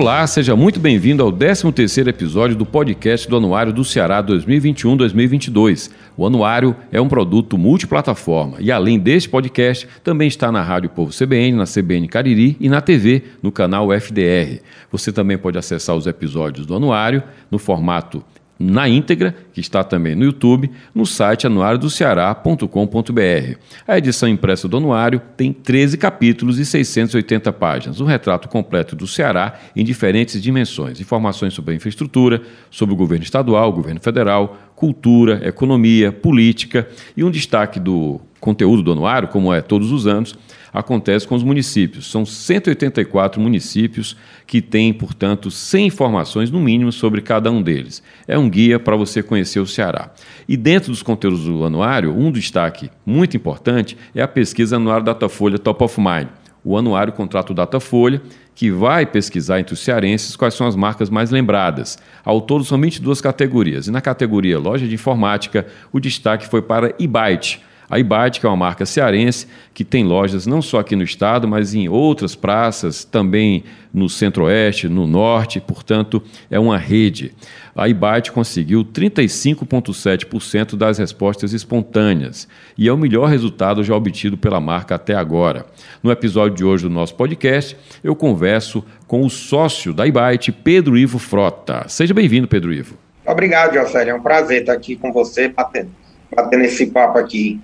Olá, seja muito bem-vindo ao 13º episódio do podcast do Anuário do Ceará 2021-2022. O Anuário é um produto multiplataforma e além deste podcast, também está na Rádio Povo CBN, na CBN Cariri e na TV, no canal FDR. Você também pode acessar os episódios do Anuário no formato na íntegra, que está também no YouTube, no site anuariodoceará.com.br. A edição impressa do anuário tem 13 capítulos e 680 páginas, um retrato completo do Ceará em diferentes dimensões, informações sobre a infraestrutura, sobre o governo estadual, governo federal, cultura, economia, política. E um destaque do conteúdo do anuário, como é todos os anos, acontece com os municípios. São 184 municípios que têm, portanto, 100 informações no mínimo sobre cada um deles. É um guia para você conhecer o Ceará. E dentro dos conteúdos do anuário, um destaque muito importante é a pesquisa anuária Datafolha Top of Mind. O anuário contrata o Datafolha, que vai pesquisar entre os cearenses quais são as marcas mais lembradas. Ao todo, são 22 categorias. E na categoria Loja de Informática, o destaque foi para eByte, a Ibate, que é uma marca cearense, que tem lojas não só aqui no estado, mas em outras praças, também no centro-oeste, no norte, portanto, é uma rede. A Ibate conseguiu 35,7% das respostas espontâneas e é o melhor resultado já obtido pela marca até agora. No episódio de hoje do nosso podcast, eu converso com o sócio da Ibate, Pedro Ivo Frota. Seja bem-vindo, Pedro Ivo. Obrigado, Jocélio. É um prazer estar aqui com você, batendo, batendo esse papo aqui.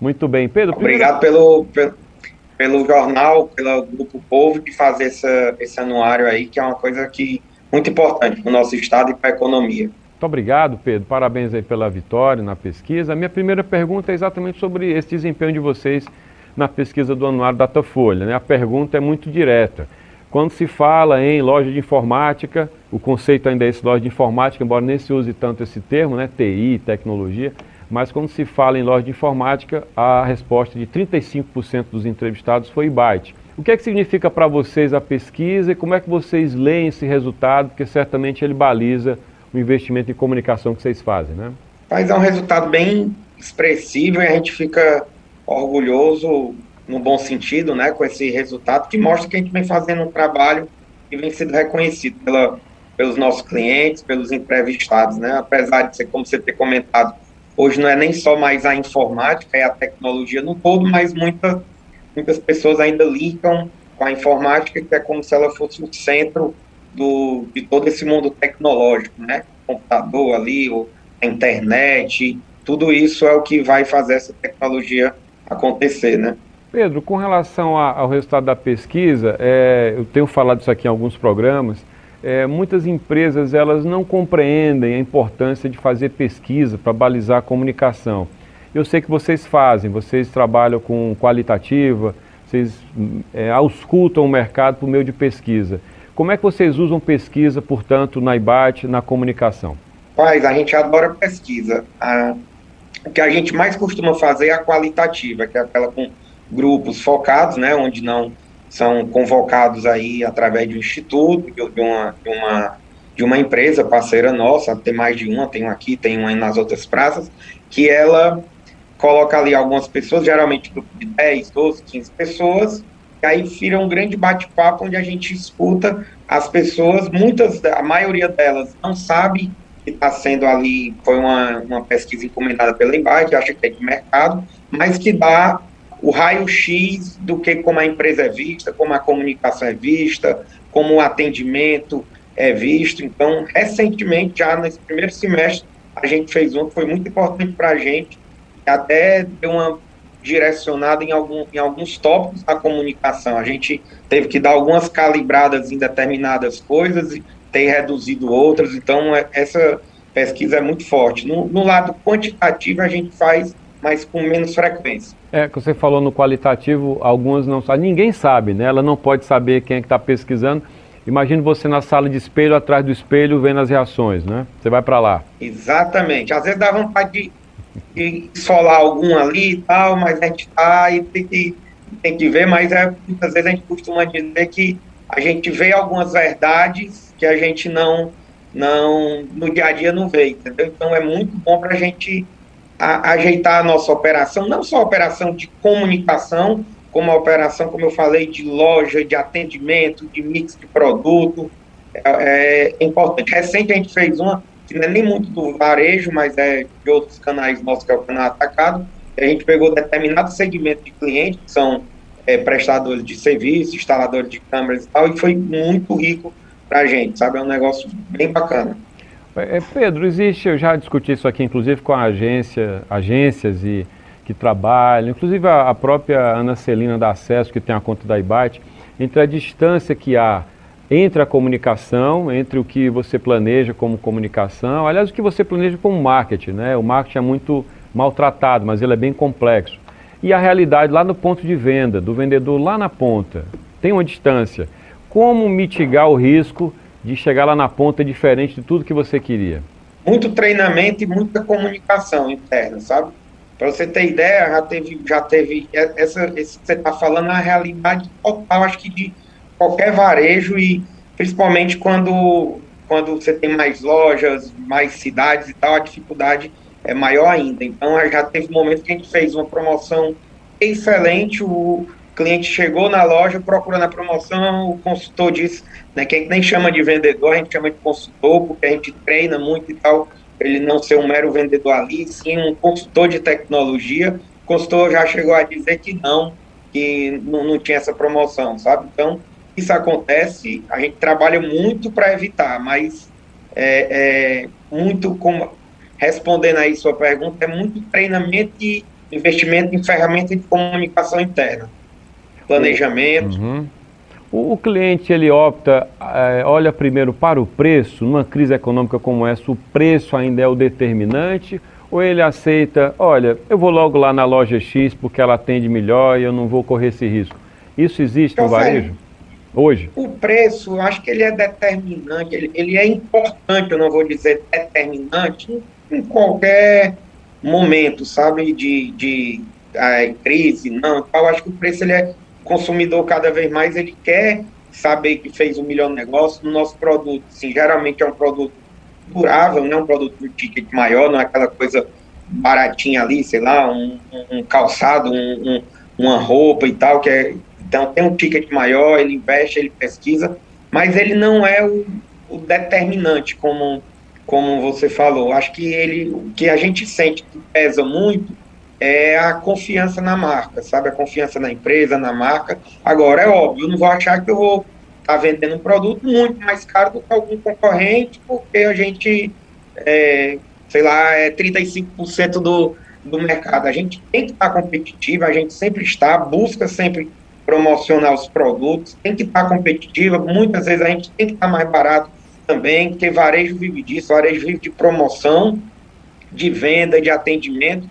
Muito bem, Pedro. Obrigado pelo, pelo, pelo, jornal, pelo Grupo Povo, de fazer essa, esse anuário aí, que é uma coisa que muito importante para o nosso estado e para a economia. Muito obrigado, Pedro. Parabéns aí pela vitória na pesquisa. A minha primeira pergunta é exatamente sobre esse desempenho de vocês na pesquisa do Anuário Datafolha. Né? A pergunta é muito direta. Quando se fala em loja de informática, o conceito ainda é esse loja de informática, embora nem se use tanto esse termo, né? TI, tecnologia, mas quando se fala em loja de informática, a resposta de 35% dos entrevistados foi byte. O que é que significa para vocês a pesquisa e como é que vocês leem esse resultado? Porque certamente ele baliza o investimento em comunicação que vocês fazem, né? Mas é um resultado bem expressivo e a gente fica orgulhoso no bom sentido, né, com esse resultado que mostra que a gente vem fazendo um trabalho que vem sendo reconhecido pela, pelos nossos clientes, pelos entrevistados, né, apesar de ser, como você ter comentado, Hoje não é nem só mais a informática, é a tecnologia no todo, mas muita, muitas pessoas ainda ligam com a informática, que é como se ela fosse o centro do, de todo esse mundo tecnológico, né? O computador ali, a internet, tudo isso é o que vai fazer essa tecnologia acontecer, né? Pedro, com relação ao resultado da pesquisa, é, eu tenho falado isso aqui em alguns programas, é, muitas empresas elas não compreendem a importância de fazer pesquisa para balizar a comunicação. Eu sei que vocês fazem, vocês trabalham com qualitativa, vocês é, auscultam o mercado por meio de pesquisa. Como é que vocês usam pesquisa, portanto, na IBAT, na comunicação? Paz, a gente adora pesquisa. A, o que a gente mais costuma fazer é a qualitativa, que é aquela com grupos focados, né, onde não são convocados aí através de um instituto, de uma, de uma, de uma empresa parceira nossa, tem mais de uma, tem uma aqui, tem uma nas outras praças, que ela coloca ali algumas pessoas, geralmente de 10, 12, 15 pessoas, e aí vira um grande bate-papo onde a gente escuta as pessoas, muitas, a maioria delas não sabe que está sendo ali, foi uma, uma pesquisa encomendada pela Embate, acha que é de mercado, mas que dá o raio-x do que como a empresa é vista, como a comunicação é vista, como o atendimento é visto. Então, recentemente, já nesse primeiro semestre, a gente fez um que foi muito importante para a gente, até deu uma direcionada em, algum, em alguns tópicos da comunicação. A gente teve que dar algumas calibradas em determinadas coisas e ter reduzido outras. Então, é, essa pesquisa é muito forte. No, no lado quantitativo, a gente faz mas com menos frequência. É, que você falou no qualitativo, algumas não sabem, ninguém sabe, né? Ela não pode saber quem é que está pesquisando. Imagina você na sala de espelho, atrás do espelho, vendo as reações, né? Você vai para lá. Exatamente. Às vezes dá vontade de, de esfolar algum ali e tal, mas a gente tá e tem que, tem que ver, mas é, muitas vezes a gente costuma dizer que a gente vê algumas verdades que a gente não, não no dia a dia não vê, entendeu? Então é muito bom para a gente a, ajeitar a nossa operação, não só a operação de comunicação, como a operação, como eu falei, de loja, de atendimento, de mix de produto. É, é importante. Recente a gente fez uma, que não é nem muito do varejo, mas é de outros canais nossos, que é o canal Atacado. A gente pegou determinado segmento de clientes, que são é, prestadores de serviço, instaladores de câmeras e tal, e foi muito rico para a gente, sabe? É um negócio bem bacana. É, Pedro, existe, eu já discuti isso aqui, inclusive com agência, agências e que trabalham, inclusive a, a própria Ana Celina da Acesso, que tem a conta da IBAT, entre a distância que há entre a comunicação, entre o que você planeja como comunicação, aliás, o que você planeja como marketing, né? O marketing é muito maltratado, mas ele é bem complexo. E a realidade lá no ponto de venda, do vendedor lá na ponta, tem uma distância. Como mitigar o risco de chegar lá na ponta diferente de tudo que você queria? Muito treinamento e muita comunicação interna, sabe? Para você ter ideia, já teve, já teve essa, esse que você está falando, a realidade total, acho que de qualquer varejo e principalmente quando, quando você tem mais lojas, mais cidades e tal, a dificuldade é maior ainda. Então, já teve momentos que a gente fez uma promoção excelente, o cliente chegou na loja procurando a promoção, o consultor disse, né, que a gente nem chama de vendedor, a gente chama de consultor, porque a gente treina muito e tal, ele não ser um mero vendedor ali, sim um consultor de tecnologia. O consultor já chegou a dizer que não, que não, não tinha essa promoção, sabe? Então, isso acontece, a gente trabalha muito para evitar, mas é, é muito como respondendo aí sua pergunta, é muito treinamento e investimento em ferramentas de comunicação interna, planejamento. Uhum. O, o, cliente ele opta, é, olha primeiro para o preço, numa crise econômica como essa, o preço ainda é o determinante, ou ele aceita, olha, eu vou logo lá na loja X porque ela atende melhor e eu não vou correr esse risco. Isso existe no varejo? Hoje? O preço, eu acho que ele é determinante, ele, ele é importante, eu não vou dizer determinante, em qualquer momento, sabe, de, de é, crise, não, eu acho que o preço, ele é, consumidor cada vez mais, ele quer saber que fez um melhor negócio no nosso produto, assim, geralmente é um produto durável, não é um produto de ticket maior, não é aquela coisa baratinha ali, sei lá, um, um calçado, um, um, uma roupa e tal, que é, então tem um ticket maior, ele investe, ele pesquisa, mas ele não é o, o determinante, como, como você falou. Acho que ele, o que a gente sente que pesa muito é a confiança na marca, sabe? A confiança na empresa, na marca. Agora, é óbvio, eu não vou achar que eu vou estar tá vendendo um produto muito mais caro do que algum concorrente, porque a gente, é, sei lá, é 35% do, do mercado. A gente tem que estar competitivo, a gente sempre está, busca sempre promocionar os produtos, tem que estar competitiva, muitas vezes a gente tem que estar mais barato também, porque varejo vive disso, varejo vive de promoção, de venda, de atendimento,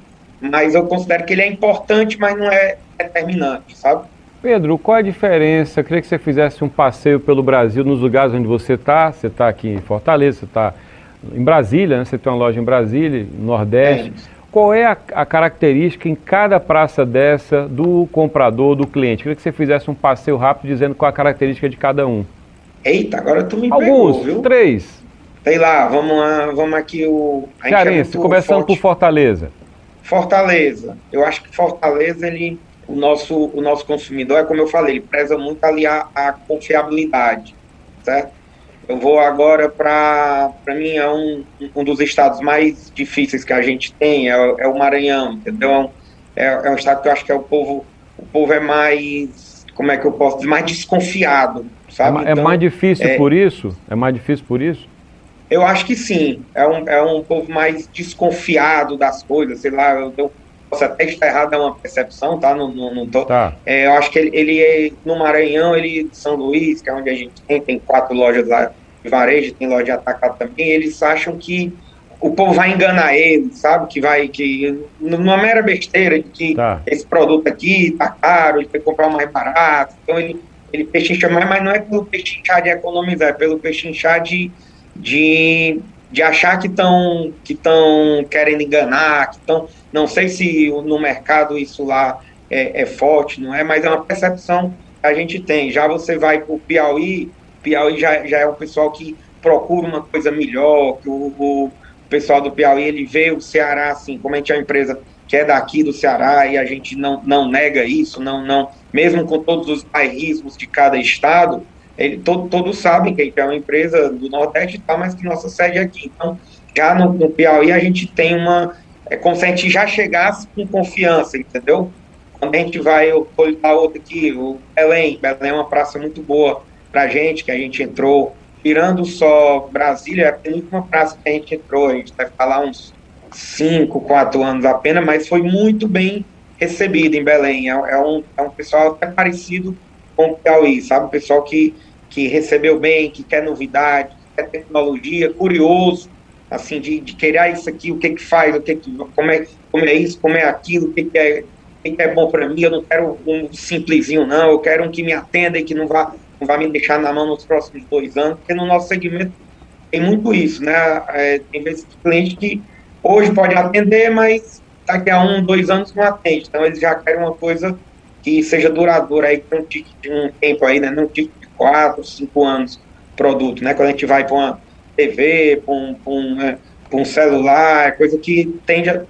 mas eu considero que ele é importante, mas não é determinante, sabe? Pedro, qual a diferença? Eu queria que você fizesse um passeio pelo Brasil, nos lugares onde você está. Você está aqui em Fortaleza, você está em Brasília, né? você tem uma loja em Brasília, no Nordeste. É qual é a, a, característica em cada praça dessa do comprador, do cliente? Queria que você fizesse um passeio rápido dizendo qual a característica de cada um. Eita, agora tu me Alguns, pegou, viu? três. Sei lá, vamos lá, vamos aqui o... É Cearense, é começando forte. por Fortaleza. Fortaleza. Eu acho que Fortaleza, ele, o nosso, o nosso consumidor, é como eu falei, ele preza muito ali a, a confiabilidade, certo? Eu vou agora para, para mim, é um, um dos estados mais difíceis que a gente tem, é, é o Maranhão, entendeu? É, é, um estado que eu acho que é o povo, o povo é mais, como é que eu posso dizer, mais desconfiado, sabe? É, é então, mais difícil é, por isso? É mais difícil por isso? Eu acho que sim, é um, é um povo mais desconfiado das coisas, sei lá, eu, eu posso até estar errado, é uma percepção, tá? Não, não, não tô. Tá. É, eu acho que ele, ele é no Maranhão, ele São Luís, que é onde a gente tem, tem quatro lojas lá de varejo, tem loja de atacado também, eles acham que o povo vai enganar ele, sabe? Que vai, que numa mera besteira de que tá. esse produto aqui tá caro, ele vai comprar o mais barato, então ele, ele pechincha mais, mas não é pelo pechinchar de economizar, é pelo pechinchar de, de de achar que estão que estão querendo enganar, que estão. Não sei se no mercado isso lá é, é, forte, não é, mas é uma percepção que a gente tem. Já você vai para o Piauí, Piauí já, já é um pessoal que procura uma coisa melhor, que o, o, pessoal do Piauí, ele vê o Ceará, assim, como a gente é uma empresa que é daqui do Ceará e a gente não, não nega isso, não, não, mesmo com todos os bairrismos de cada estado, ele, todo, todos sabem que a gente é uma empresa do Nordeste e tal, mas que nossa sede é aqui. Então, já no, no Piauí a gente tem uma, é já chegasse com confiança, entendeu? Quando a gente vai, eu vou outro aqui, o Belém, Belém é uma praça muito boa pra gente, que a gente entrou, tirando só Brasília, é a penúltima praça que a gente entrou, a gente vai falar uns cinco, quatro anos apenas, mas foi muito bem recebido em Belém. É, é, um, é um pessoal até parecido com o Piauí, sabe? Um pessoal que, que recebeu bem, que quer novidade, que quer tecnologia, curioso, assim, de, de querer ah, isso aqui, o que que faz, o que que, como, é, como é isso, como é aquilo, o que que é, o que é bom para mim, eu não quero um simplesinho não, eu quero um que me atenda e que não vá, não vá me deixar na mão nos próximos dois anos, porque no nosso segmento tem muito isso, né? É, tem vezes que cliente que hoje pode atender, mas daqui a um, dois anos não atende. Então eles já querem uma coisa que seja duradoura aí com um de um tempo aí, né? Não ticket de quatro, cinco anos produto, né? Quando a gente vai para uma TV, para um, um, é, um celular, coisa que tende a.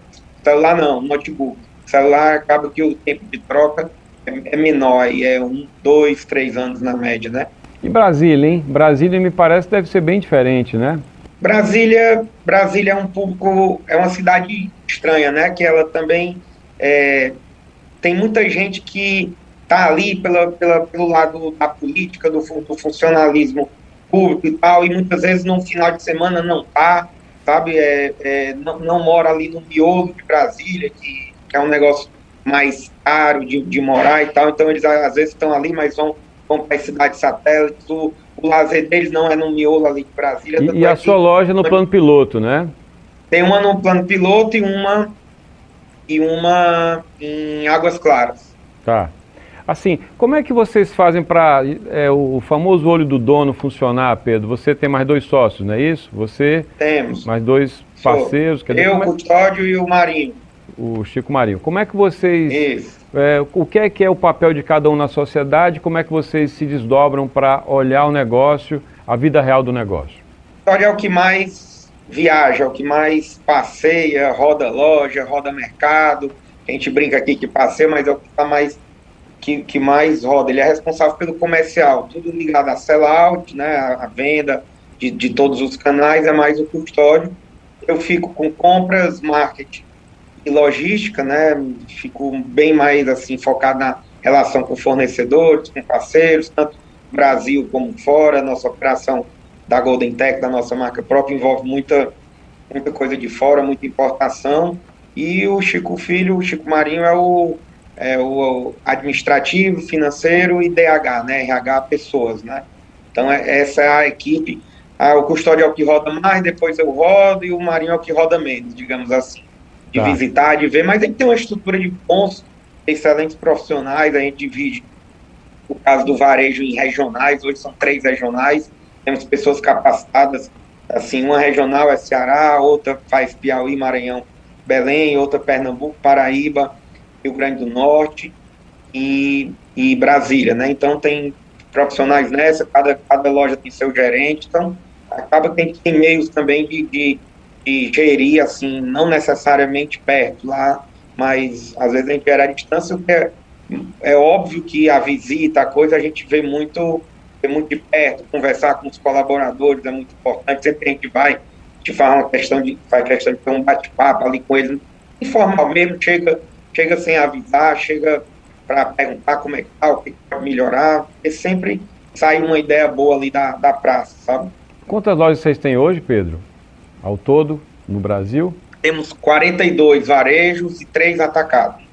Celular não, notebook. Celular acaba que o tempo de troca é, é menor, e é um, dois, três anos na média, né? E Brasília, hein? Brasília me parece deve ser bem diferente, né? Brasília, Brasília é um público, é uma cidade estranha, né? Que ela também é, tem muita gente que está ali pela, pela, pelo lado da política, do, do, funcionalismo público e tal, e muitas vezes no final de semana não está, sabe? É, é, não, não, mora ali no miolo de Brasília, que, que é um negócio mais caro de, de morar e tal, então eles às vezes estão ali, mas vão, vão para as cidades satélites. O, o lazer deles não é no miolo ali de Brasília. E, e a sua loja no plano piloto, né? Tem uma no plano piloto e uma e uma em Águas Claras. Tá. Assim, como é que vocês fazem para é, o famoso olho do dono funcionar, Pedro? Você tem mais dois sócios, não é isso? Você temos mais dois parceiros. Sou. Eu, o Custódio e o Marinho. O Chico Marinho. Como é que vocês isso. É, o que é que é o papel de cada um na sociedade? Como é que vocês se desdobram para olhar o negócio, a vida real do negócio? História é o que mais viaja, é o que mais passeia, roda loja, roda mercado. A gente brinca aqui que passeia, mas é o que tá mais que, que mais roda. Ele é responsável pelo comercial, tudo ligado a sell-out, né, a, venda de, de todos os canais, é mais o custódio. Eu fico com compras, marketing e logística, né? Fico bem mais assim focado na relação com fornecedores, com parceiros, tanto Brasil como fora. Nossa operação da Golden Tech, da nossa marca própria, envolve muita, muita coisa de fora, muita importação. E o Chico Filho, o Chico Marinho é o, é o administrativo, financeiro e DH, né? RH pessoas, né? Então é, essa é a equipe. Ah, o custódio é o que roda mais, depois eu rodo e o Marinho é o que roda menos, digamos assim de tá. visitar, de ver, mas a gente tem uma estrutura de bons, excelentes profissionais, a gente divide o caso do varejo em regionais, hoje são três regionais, temos pessoas capacitadas, assim, uma regional é Ceará, outra faz Piauí, Maranhão, Belém, outra Pernambuco, Paraíba, Rio Grande do Norte e, e Brasília, né? Então tem profissionais nessa, cada, cada loja tem seu gerente, então acaba que gente tem meios também de, de de gerir, assim, não necessariamente perto lá, mas às vezes a gente gera a distância, porque é, é óbvio que a visita, a coisa, a gente vê muito, muito de perto, conversar com os colaboradores é muito importante, sempre a gente vai, te faz uma questão de, faz questão de ter um bate-papo ali com eles, informal mesmo, chega, chega sem avisar, chega para perguntar como é que tá, o que pode melhorar, porque sempre sai uma ideia boa ali da, da praça, sabe? Quantas lojas vocês têm hoje, Pedro? Ao todo, no Brasil? Temos 42 varejos e 3 atacados.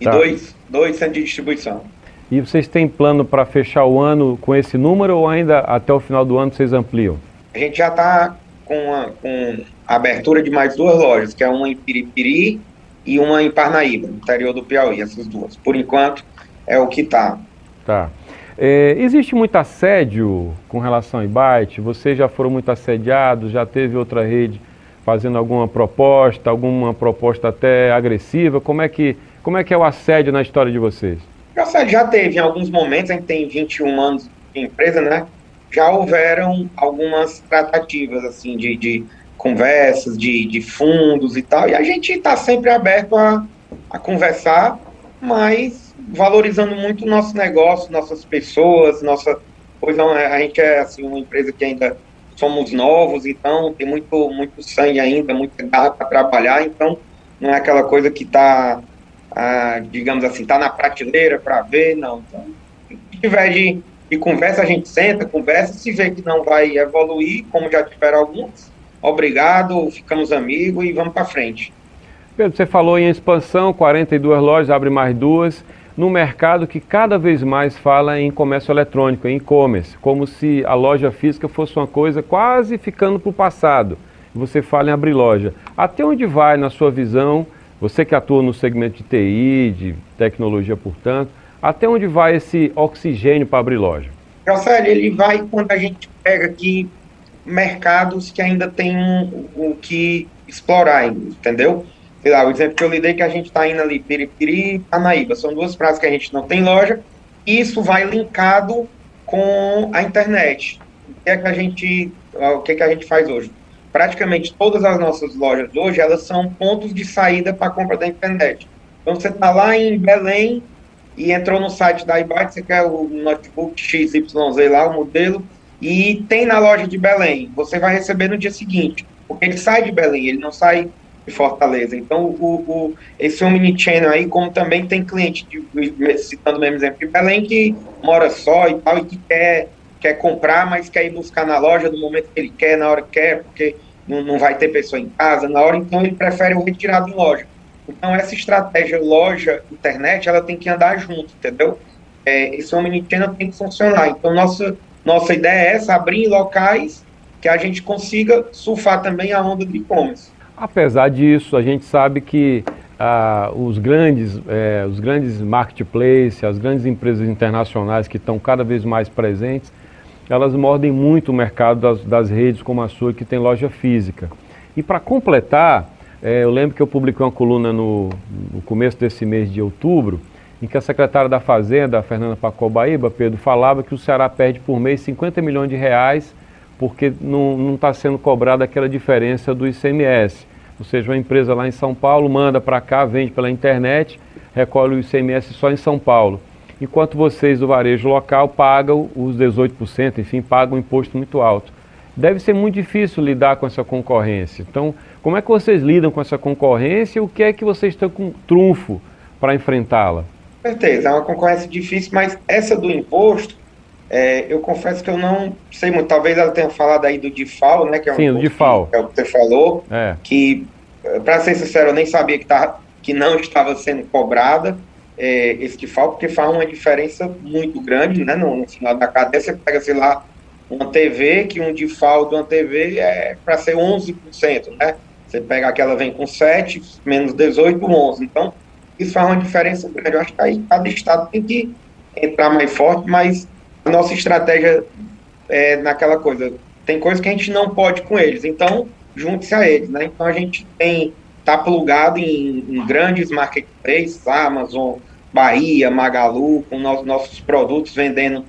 E tá. dois, dois centros de distribuição. E vocês têm plano para fechar o ano com esse número ou ainda até o final do ano vocês ampliam? A gente já está com, a, com a abertura de mais duas lojas, que é uma em Piripiri e uma em Parnaíba, no interior do Piauí, essas duas. Por enquanto, é o que está. Tá. É, existe muito assédio com relação ao Byte? Vocês já foram muito assediados? Já teve outra rede fazendo alguma proposta, alguma proposta até agressiva? Como é que, como é, que é o assédio na história de vocês? Assédio já teve em alguns momentos, a gente tem 21 anos de empresa, né? Já houveram algumas tratativas, assim, de, de conversas de, de fundos e tal, e a gente está sempre aberto a, a conversar, mas valorizando muito o nosso negócio, nossas pessoas, nossa. Pois não, a gente é assim, uma empresa que ainda somos novos, então tem muito, muito sangue ainda, muita garra para trabalhar, então não é aquela coisa que está, digamos assim, está na prateleira para ver, não. Então, se tiver de, de conversa, a gente senta, conversa, se vê que não vai evoluir, como já tiveram alguns, obrigado, ficamos amigos e vamos para frente. Pedro, você falou em expansão, 42 lojas, abre mais duas, no mercado que cada vez mais fala em comércio eletrônico, em e-commerce, como se a loja física fosse uma coisa quase ficando para o passado. Você fala em abrir loja. Até onde vai, na sua visão, você que atua no segmento de TI, de tecnologia, portanto, até onde vai esse oxigênio para abrir loja? José, ele vai quando a gente pega aqui mercados que ainda tem o que explorar, entendeu? Sei lá, o exemplo que eu lidei que a gente está indo ali, Piripiri e Panaíba, são duas praças que a gente não tem loja, e isso vai linkado com a internet. O que é que a gente, o que é que a gente faz hoje? Praticamente todas as nossas lojas hoje, elas são pontos de saída para compra da internet. Então você está lá em Belém e entrou no site da iBite, você quer o notebook XYZ lá, o modelo, e tem na loja de Belém. Você vai receber no dia seguinte, porque ele sai de Belém, ele não sai de Fortaleza. Então, o, o, esse Omnichannel aí, como também tem cliente, de, citando o mesmo exemplo, de Belém, que mora só e tal, e que quer, quer comprar, mas quer ir buscar na loja no momento que ele quer, na hora que quer, porque não, não vai ter pessoa em casa na hora, então ele prefere o retirado em loja. Então, essa estratégia loja-internet, ela tem que andar junto, entendeu? É, esse Omnichannel tem que funcionar. Então, nossa nossa ideia é essa, abrir locais que a gente consiga surfar também a onda do e-commerce. Apesar disso, a gente sabe que ah, os, grandes, eh, os grandes marketplaces, as grandes empresas internacionais que estão cada vez mais presentes, elas mordem muito o mercado das, das redes como a sua, que tem loja física. E para completar, eh, eu lembro que eu publiquei uma coluna no, no começo desse mês de outubro, em que a secretária da Fazenda, Fernanda Pacobaíba, Pedro, falava que o Ceará perde por mês 50 milhões de reais porque não está sendo cobrada aquela diferença do ICMS. Ou seja, uma empresa lá em São Paulo manda para cá, vende pela internet, recolhe o ICMS só em São Paulo. Enquanto vocês do varejo local pagam os 18%, enfim, pagam um imposto muito alto. Deve ser muito difícil lidar com essa concorrência. Então, como é que vocês lidam com essa concorrência e o que é que vocês estão com trunfo para enfrentá-la? certeza, é uma concorrência difícil, mas essa do imposto, é, eu confesso que eu não sei muito. Talvez ela tenha falado aí do DIFAL, né? Que é Sim, do DIFAL. Que, é o que você falou. É. Que, para ser sincero, eu nem sabia que, tá, que não estava sendo cobrada é, esse DIFAL, porque faz uma diferença muito grande, né? No, no final da cadeia, você pega, sei lá, uma TV, que um DIFAL de uma TV é para ser 11%, né? Você pega aquela vem com 7, menos 18, 11. Então, isso faz uma diferença grande. Eu acho que aí cada estado tem que entrar mais forte, mas a nossa estratégia é naquela coisa. Tem coisas que a gente não pode com eles, então junte-se a eles, né? Então a gente tem tá plugado em, em grandes marketplaces, Amazon, Bahia, Magalu, com nos, nossos produtos vendendo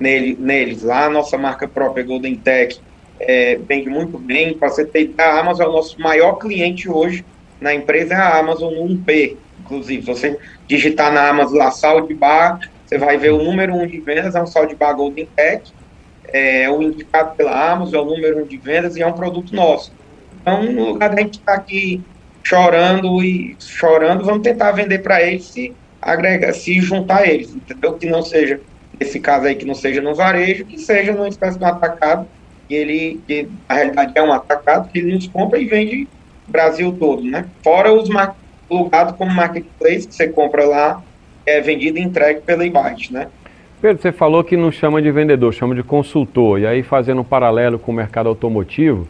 nele, neles lá. Nossa marca própria Golden Tech é, vende muito bem. Para você ter a Amazon é o nosso maior cliente hoje na empresa, é a Amazon no 1P. Inclusive, você digitar na Amazon lá Saúde Bar, você vai ver o número 1 um de vendas, é um Saúde Bar Golden Tech, é o indicado pela Amazon, é o número 1 um de vendas e é um produto nosso. Então, no lugar da gente estar tá aqui chorando e chorando, vamos tentar vender para eles se agrega, se juntar eles, entendeu? Que não seja, nesse caso aí, que não seja no varejo, que seja numa espécie de um atacado, que ele, que a realidade é um atacado, que ele nos compra e vende Brasil todo, né? Fora os, plugado como marketplace, que você compra lá, é vendido e entregue pela Ibite, né? Pedro, você falou que não chama de vendedor, chama de consultor. E aí, fazendo um paralelo com o mercado automotivo,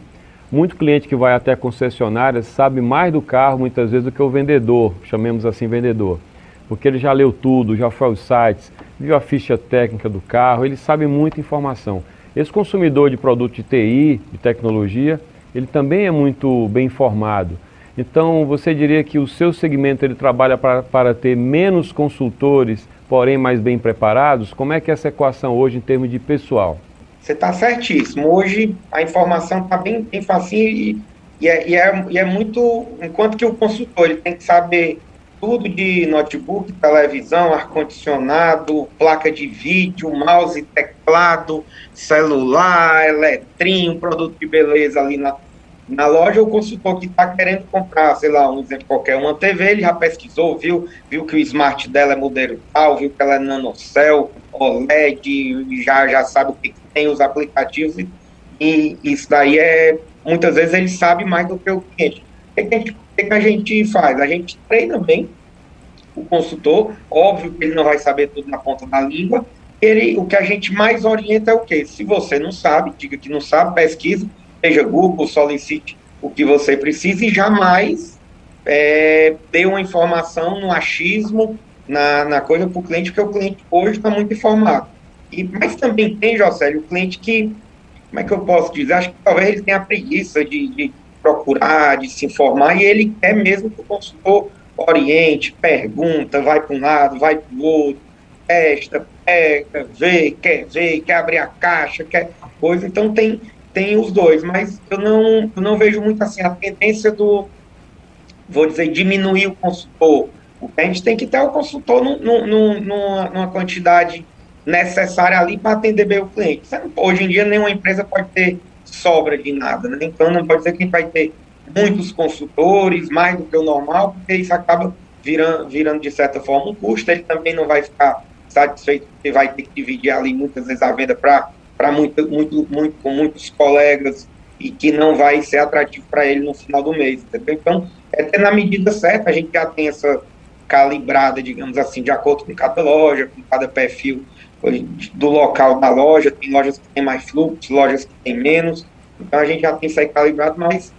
muito cliente que vai até a concessionária sabe mais do carro, muitas vezes, do que o vendedor, chamemos assim vendedor. Porque ele já leu tudo, já foi aos sites, viu a ficha técnica do carro, ele sabe muita informação. Esse consumidor de produto de TI, de tecnologia, ele também é muito bem informado. Então, você diria que o seu segmento ele trabalha para, para ter menos consultores, porém mais bem preparados? Como é que é essa equação hoje em termos de pessoal? Você está certíssimo. Hoje a informação está bem, bem e E é, e é, e é muito, enquanto que o consultor ele tem que saber tudo de notebook, televisão, ar-condicionado, placa de vídeo, mouse, teclado, celular, eletrinho, produto de beleza ali na, na loja, o consultor que está querendo comprar, sei lá, um exemplo qualquer, uma TV, ele já pesquisou, viu, viu que o smart dela é modelo tal, viu que ela é nanocell, OLED, já, já sabe o que tem os aplicativos, e, isso daí é, muitas vezes ele sabe mais do que o cliente. O que, a gente, que a gente faz? A gente treina bem o consultor, óbvio que ele não vai saber tudo na ponta da língua, ele, o que a gente mais orienta é o quê? Se você não sabe, diga que não sabe, pesquisa, seja Google, solicite o que você precisa e jamais é, dê uma informação no achismo, na, na coisa para o cliente, porque o cliente hoje está muito informado. E, mas também tem, José, o cliente que, como é que eu posso dizer? Acho que talvez ele tenha preguiça de, de procurar, de se informar, e ele quer mesmo que o consultor oriente, pergunta, vai para um lado, vai para o outro, testa, pega, vê, quer ver, quer abrir a caixa, quer coisa. Então tem, tem os dois, mas eu não, eu não vejo muito assim a tendência do, vou dizer, diminuir o consultor. O a gente tem que ter o consultor num, num, numa, numa quantidade necessária ali para atender bem o cliente. Hoje em dia, nenhuma empresa pode ter sobra de nada, né? Então, não pode ser que vai ter muitos consultores, mais do que o normal, porque isso acaba virando, virando de certa forma, um custo. Ele também não vai ficar satisfeito, porque vai ter que dividir ali muitas vezes a venda para muito, muito, muito, com muitos colegas e que não vai ser atrativo para ele no final do mês. Entendeu? Então, é ter na medida certa, a gente já tem essa calibrada, digamos assim, de acordo com cada loja, com cada perfil do local da loja, tem lojas que tem mais fluxo, lojas que tem menos, então a gente já tem isso aí calibrado, mas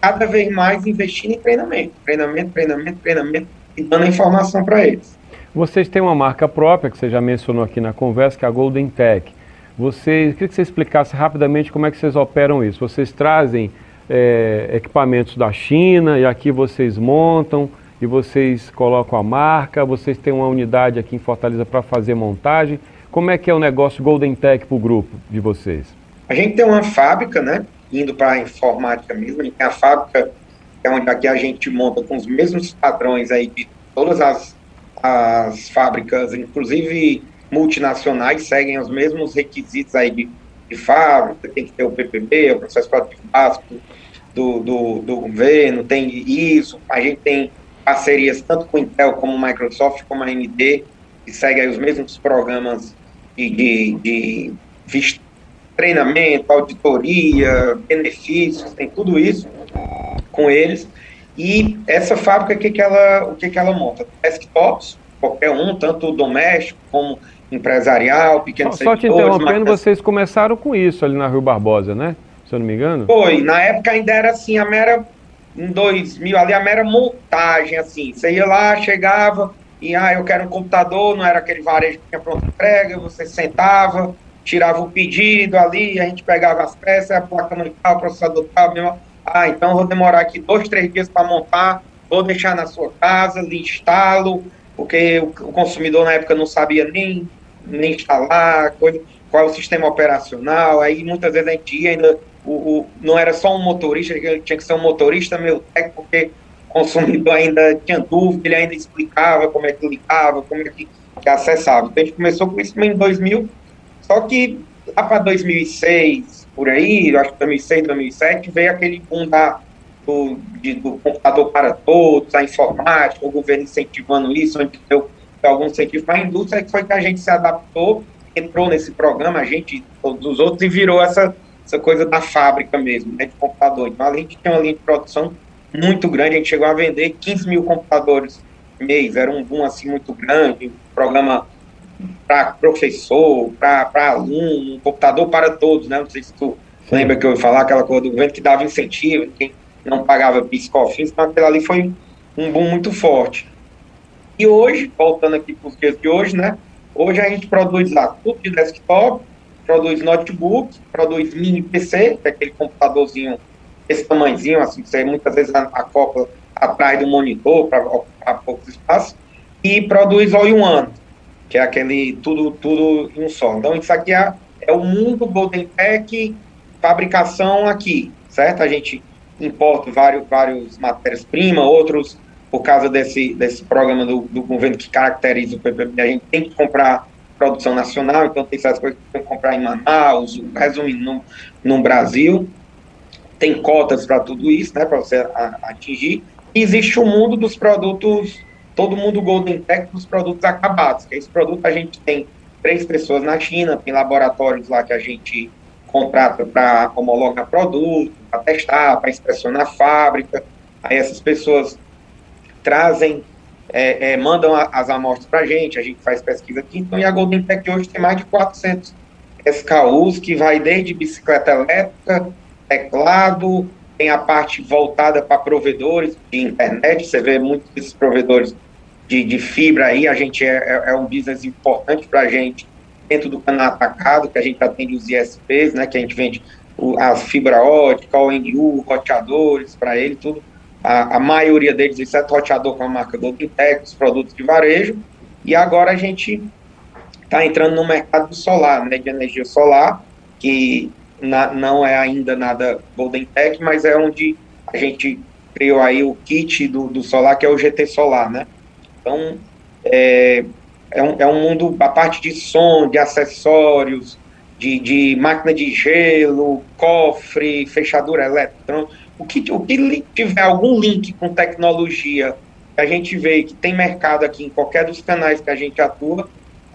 cada vez mais investindo em treinamento, treinamento, treinamento, treinamento e dando informação para eles. Vocês têm uma marca própria, que você já mencionou aqui na conversa, que é a Golden Tech. Vocês, queria que você explicasse rapidamente como é que vocês operam isso. Vocês trazem é, equipamentos da China e aqui vocês montam e vocês colocam a marca, vocês têm uma unidade aqui em Fortaleza para fazer montagem. Como é que é o negócio Golden Tech para o grupo de vocês? A gente tem uma fábrica, né? indo para a informática mesmo, a gente tem a fábrica, é onde aqui a gente monta com os mesmos padrões aí de todas as, as fábricas, inclusive multinacionais, seguem os mesmos requisitos aí de, de fábrica, tem que ter o PPB, o processo produtivo básico do, do, do governo, tem isso, a gente tem parcerias tanto com Intel como Microsoft, como a AMD, que seguem os mesmos programas de, de, de treinamento, auditoria, benefícios, tem tudo isso com eles. E essa fábrica, o que, que, ela, o que, que ela monta? Desktops, qualquer um, tanto doméstico como empresarial, pequenos Só, só te interrompendo, vocês começaram com isso ali na Rio Barbosa, né? Se eu não me engano. Foi, na época ainda era assim, a mera, em 2000, ali a mera montagem, assim, você ia lá, chegava, e ah, eu quero um computador, não era aquele varejo que tinha pronta entrega, você sentava, tirava o pedido ali, a gente pegava as peças, a placa mãe o processador tal, mesmo. ah, então vou demorar aqui dois, três dias para montar, vou deixar na sua casa, lhe instalo, porque o, consumidor na época não sabia nem, nem instalar, coisa, qual é o sistema operacional, aí muitas vezes a gente ia ainda, o, o, não era só um motorista, tinha que ser um motorista meu técnico, porque consumidor ainda tinha dúvida, ele ainda explicava como é que ligava, como é que, que acessava. Então a gente começou com isso em 2000, só que lá para 2006, por aí, acho que 2006, 2007, veio aquele boom da, do, de, do computador para todos, a informática, o governo incentivando isso, onde deu algum incentivo para a indústria, que foi que a gente se adaptou, entrou nesse programa, a gente, todos os outros, e virou essa, essa coisa da fábrica mesmo, né, de computador. Então, a gente tinha uma linha de produção muito grande, a gente chegou a vender 15 mil computadores mês, era um boom assim muito grande, programa para professor, para aluno, um computador para todos, né? Não sei se tu Sim. lembra que eu ia falar aquela coisa do governo que dava incentivo, quem não pagava piscofins, então aquilo ali foi um boom muito forte. E hoje, voltando aqui para os dias de hoje, né? Hoje a gente produz lá tudo de desktop, produz notebook, produz mini PC, que é aquele computadorzinho esse tamanhozinho, assim, você muitas vezes acopla atrás do monitor para ocupar poucos espaços, e produz all-in-one, que é aquele tudo, tudo em um só. Então, isso aqui é, é o mundo Golden Tech fabricação aqui, certo? A gente importa vários, vários matérias-primas, outros, por causa desse, desse programa do, do governo que caracteriza o PPP, a gente tem que comprar produção nacional, então tem essas coisas que tem que comprar em Manaus, resumindo, no, no Brasil. Tem cotas para tudo isso, né, para você a, atingir. E existe o mundo dos produtos, todo mundo Golden Tech dos produtos acabados, que esse produto a gente tem três pessoas na China, tem laboratórios lá que a gente contrata para homologar produto, para testar, para inspeção na fábrica. Aí essas pessoas trazem, é, é, mandam a, as amostras para a gente, a gente faz pesquisa aqui. Então, e a Golden Tech hoje tem mais de 400 SKUs, que vai desde bicicleta elétrica, teclado, tem a parte voltada para provedores de internet, você vê muitos desses provedores de, de fibra aí, a gente é, é, é um business importante para a gente dentro do canal atacado, que a gente atende os ISPs, né, que a gente vende o, as fibra ótica, ONU, roteadores para ele, tudo. A, a, maioria deles, exceto roteador com a marca Golden Tech, os produtos de varejo. E agora a gente está entrando no mercado do solar, né, de energia solar, que na, não é ainda nada Golden Tech, mas é onde a gente criou aí o kit do, do solar, que é o GT Solar, né? Então, é, é, um, é um mundo, a parte de som, de acessórios, de, de máquina de gelo, cofre, fechadura eletrônica, o que, o que tiver algum link com tecnologia que a gente vê que tem mercado aqui em qualquer dos canais que a gente atua,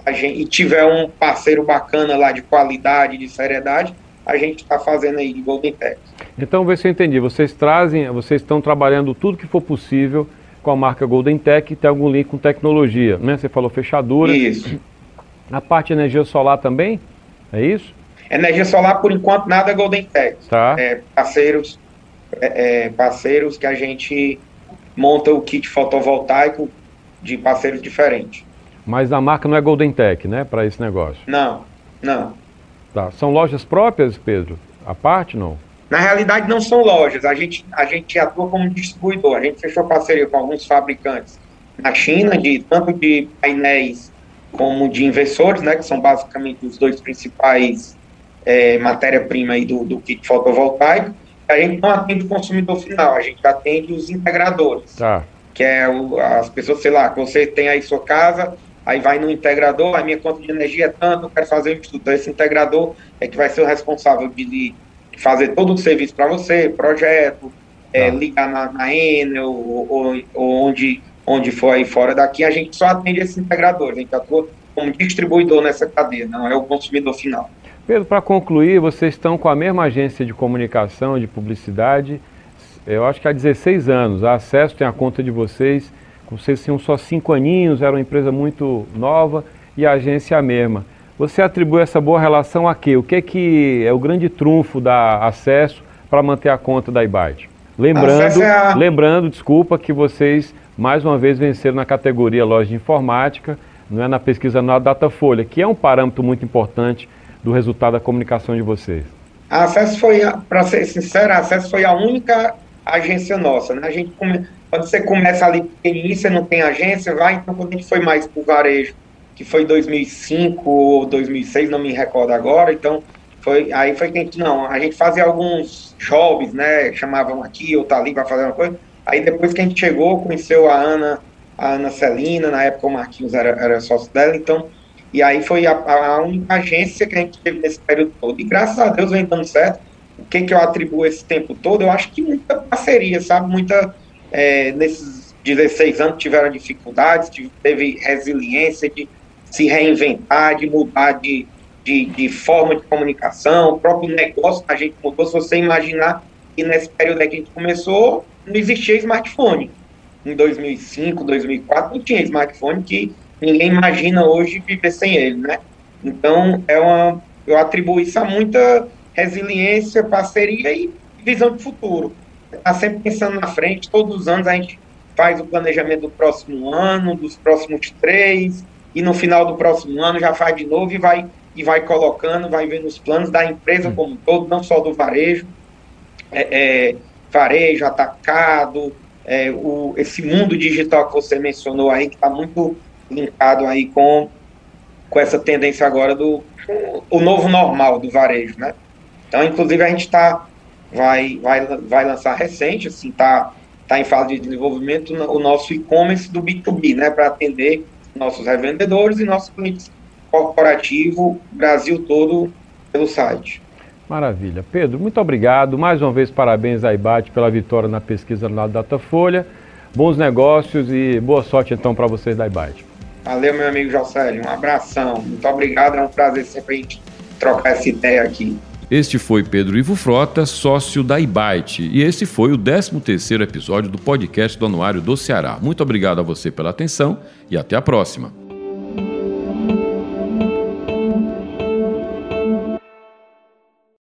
a gente, e tiver um parceiro bacana lá de qualidade, de seriedade, a gente está fazendo aí de Golden Tech. Então, vê se eu entendi. Vocês trazem, vocês estão trabalhando tudo que for possível com a marca Golden Tech e tem algum link com tecnologia, né? Você falou fechadura. Isso. A parte de energia solar também? É isso? Energia solar, por enquanto, nada é Golden Tech. Tá. É, parceiros, é, é, parceiros que a gente monta o kit fotovoltaico de parceiros diferentes. Mas a marca não é Golden Tech, né, para esse negócio? Não, não. Tá. São lojas próprias, Pedro? A parte, não? Na realidade, não são lojas, a gente, a gente atua como distribuidor. A gente fechou parceria com alguns fabricantes na China, de tanto de painéis como de inversores, né, que são basicamente os dois principais é, matéria-prima do, do kit fotovoltaico. A gente não atende o consumidor final, a gente atende os integradores. Tá. Que é o, as pessoas, sei lá, que você tem aí sua casa, aí vai no integrador, a minha conta de energia é tanto, eu quero fazer um estudo. Então, esse integrador é que vai ser o responsável de fazer todo o serviço para você, projeto, é, tá. ligar na, na Enel ou, ou, ou, onde, onde for aí fora daqui, a gente só atende esses integradores, a gente atua como distribuidor nessa cadeia, não é o consumidor final. Pedro, para concluir, vocês estão com a mesma agência de comunicação, de publicidade, eu acho que há 16 anos. A Acesso tem a conta de vocês, vocês tinham só cinco aninhos, era uma empresa muito nova e a agência é a mesma. Você atribui essa boa relação a quê? O que é que é o grande trunfo da acesso para manter a conta da IBAT? Lembrando, é a... lembrando, desculpa, que vocês mais uma vez venceram na categoria loja de informática, não é na pesquisa na Datafolha, que é um parâmetro muito importante do resultado da comunicação de vocês. A Acesso foi, para ser sincero, a Acesso foi a única agência nossa, né? A gente come... quando você começa ali pequenininho, você não tem agência, vai, então quando a gente foi mais para o varejo, que foi 2005 ou 2006, não me recordo agora, então foi aí foi que a gente, não, a gente fazia alguns jobs, né, chamavam aqui ou tá ali para fazer uma coisa, aí depois que a gente chegou, conheceu a Ana, a Ana Celina, na época o Marquinhos era, era sócio dela, então, e aí foi a, a única agência que a gente teve nesse período todo, e graças a Deus vem dando certo, o que que eu atribuo esse tempo todo, eu acho que muita parceria, sabe, muita, é, nesses 16 anos tiveram dificuldades, teve resiliência de se reinventar, de mudar de, de, de, forma de comunicação, o próprio negócio a gente mudou. Se você imaginar que nesse período que a gente começou, não existia smartphone. Em 2005, 2004, não tinha smartphone que ninguém imagina hoje viver sem ele, né? Então, é uma, eu atribuo isso a muita resiliência, parceria e visão de futuro. Está sempre pensando na frente, todos os anos a gente faz o planejamento do próximo ano, dos próximos três, e no final do próximo ano já faz de novo e vai, e vai colocando, vai vendo os planos da empresa como um todo, não só do varejo, é, é, varejo, atacado, é, o, esse mundo digital que você mencionou aí, que está muito linkado aí com, com essa tendência agora do o novo normal do varejo, né? Então, inclusive, a gente está vai, vai, vai lançar recente, assim, está tá em fase de desenvolvimento o nosso e-commerce do B2B, né, para atender nossos revendedores e nossos clientes corporativo Brasil todo pelo site. Maravilha. Pedro, muito obrigado. Mais uma vez, parabéns à IBAT pela vitória na pesquisa na Datafolha. Bons negócios e boa sorte então para vocês da IBAT. Valeu, meu amigo Jocélio. Um abração. Muito obrigado. É um prazer sempre a gente trocar essa ideia aqui. Este foi Pedro Ivo Frota, sócio da Ibite, e esse foi o 13º episódio do podcast do Anuário do Ceará. Muito obrigado a você pela atenção e até a próxima.